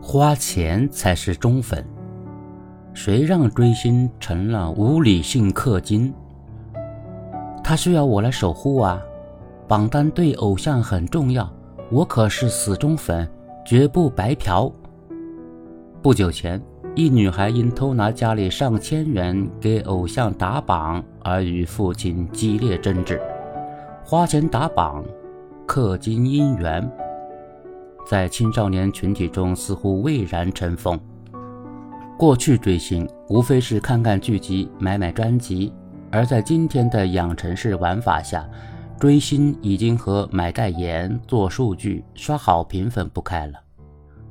花钱才是忠粉。谁让追星成了无理性氪金？他需要我来守护啊！榜单对偶像很重要，我可是死忠粉，绝不白嫖。不久前，一女孩因偷拿家里上千元给偶像打榜而与父亲激烈争执。花钱打榜，氪金姻缘，在青少年群体中似乎蔚然成风。过去追星无非是看看剧集、买买专辑，而在今天的养成式玩法下，追星已经和买代言、做数据、刷好评分不开了。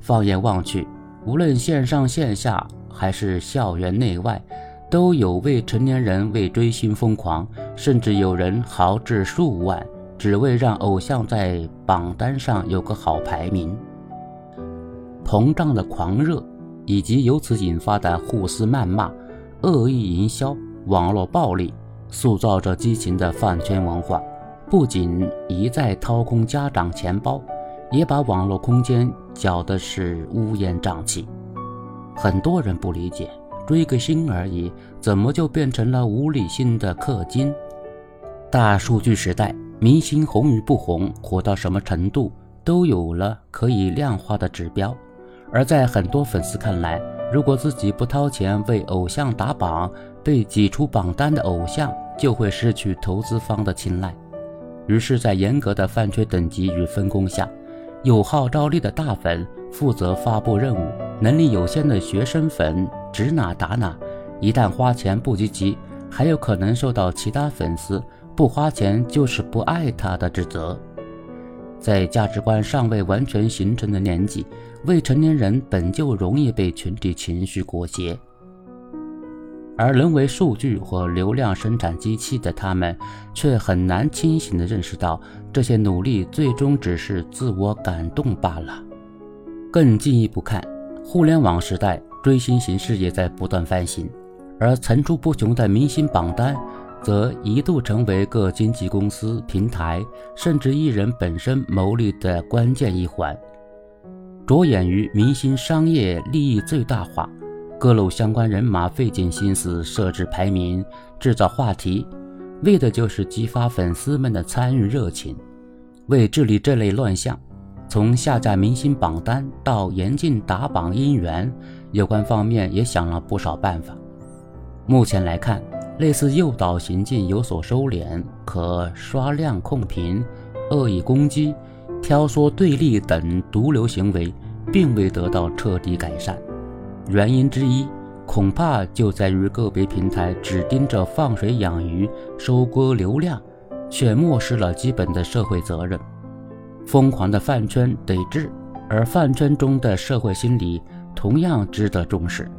放眼望去，无论线上线下还是校园内外，都有未成年人为追星疯狂，甚至有人豪掷数万，只为让偶像在榜单上有个好排名。膨胀的狂热。以及由此引发的互撕谩骂、恶意营销、网络暴力，塑造着激情的饭圈文化，不仅一再掏空家长钱包，也把网络空间搅得是乌烟瘴气。很多人不理解，追个星而已，怎么就变成了无理性的氪金？大数据时代，明星红与不红，火到什么程度，都有了可以量化的指标。而在很多粉丝看来，如果自己不掏钱为偶像打榜，被挤出榜单的偶像就会失去投资方的青睐。于是，在严格的饭圈等级与分工下，有号召力的大粉负责发布任务，能力有限的学生粉指哪打哪。一旦花钱不积极，还有可能受到其他粉丝不花钱就是不爱他的指责。在价值观尚未完全形成的年纪，未成年人本就容易被群体情绪裹挟，而沦为数据或流量生产机器的他们，却很难清醒地认识到，这些努力最终只是自我感动罢了。更进一步看，互联网时代追星形式也在不断翻新，而层出不穷的明星榜单。则一度成为各经纪公司、平台，甚至艺人本身牟利的关键一环。着眼于明星商业利益最大化，各路相关人马费尽心思设置排名、制造话题，为的就是激发粉丝们的参与热情。为治理这类乱象，从下架明星榜单到严禁打榜姻缘，有关方面也想了不少办法。目前来看。类似诱导行径有所收敛，可刷量控评、恶意攻击、挑唆对立等毒瘤行为，并未得到彻底改善。原因之一，恐怕就在于个别平台只盯着放水养鱼、收割流量，却漠视了基本的社会责任。疯狂的饭圈得治，而饭圈中的社会心理同样值得重视。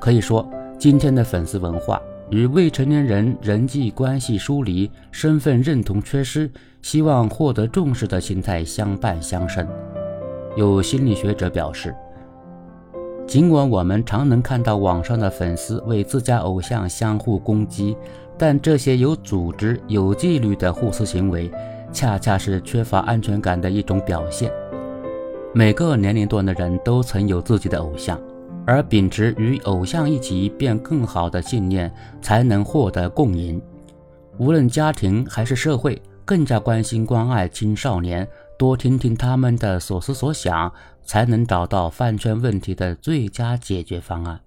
可以说，今天的粉丝文化。与未成年人人际关系疏离、身份认同缺失、希望获得重视的心态相伴相生。有心理学者表示，尽管我们常能看到网上的粉丝为自家偶像相互攻击，但这些有组织、有纪律的互撕行为，恰恰是缺乏安全感的一种表现。每个年龄段的人都曾有自己的偶像。而秉持与偶像一起变更好的信念，才能获得共赢。无论家庭还是社会，更加关心关爱青少年，多听听他们的所思所想，才能找到饭圈问题的最佳解决方案。